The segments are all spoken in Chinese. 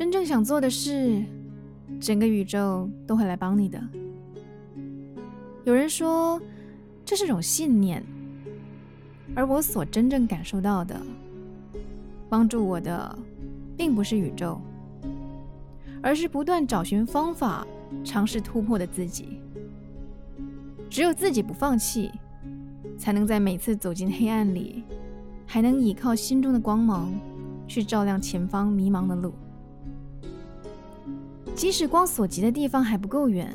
真正想做的事，整个宇宙都会来帮你的。有人说这是种信念，而我所真正感受到的，帮助我的并不是宇宙，而是不断找寻方法、尝试突破的自己。只有自己不放弃，才能在每次走进黑暗里，还能依靠心中的光芒，去照亮前方迷茫的路。即使光所及的地方还不够远，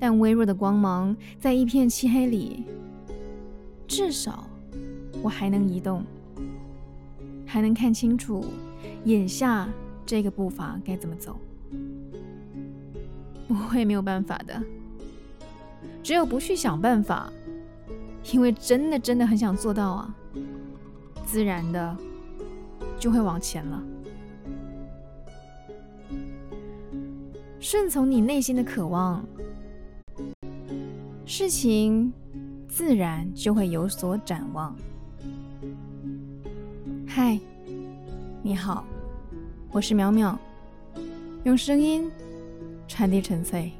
但微弱的光芒在一片漆黑里，至少我还能移动，还能看清楚眼下这个步伐该怎么走。不会没有办法的，只有不去想办法，因为真的真的很想做到啊，自然的就会往前了。顺从你内心的渴望，事情自然就会有所展望。嗨，你好，我是淼淼，用声音传递纯粹。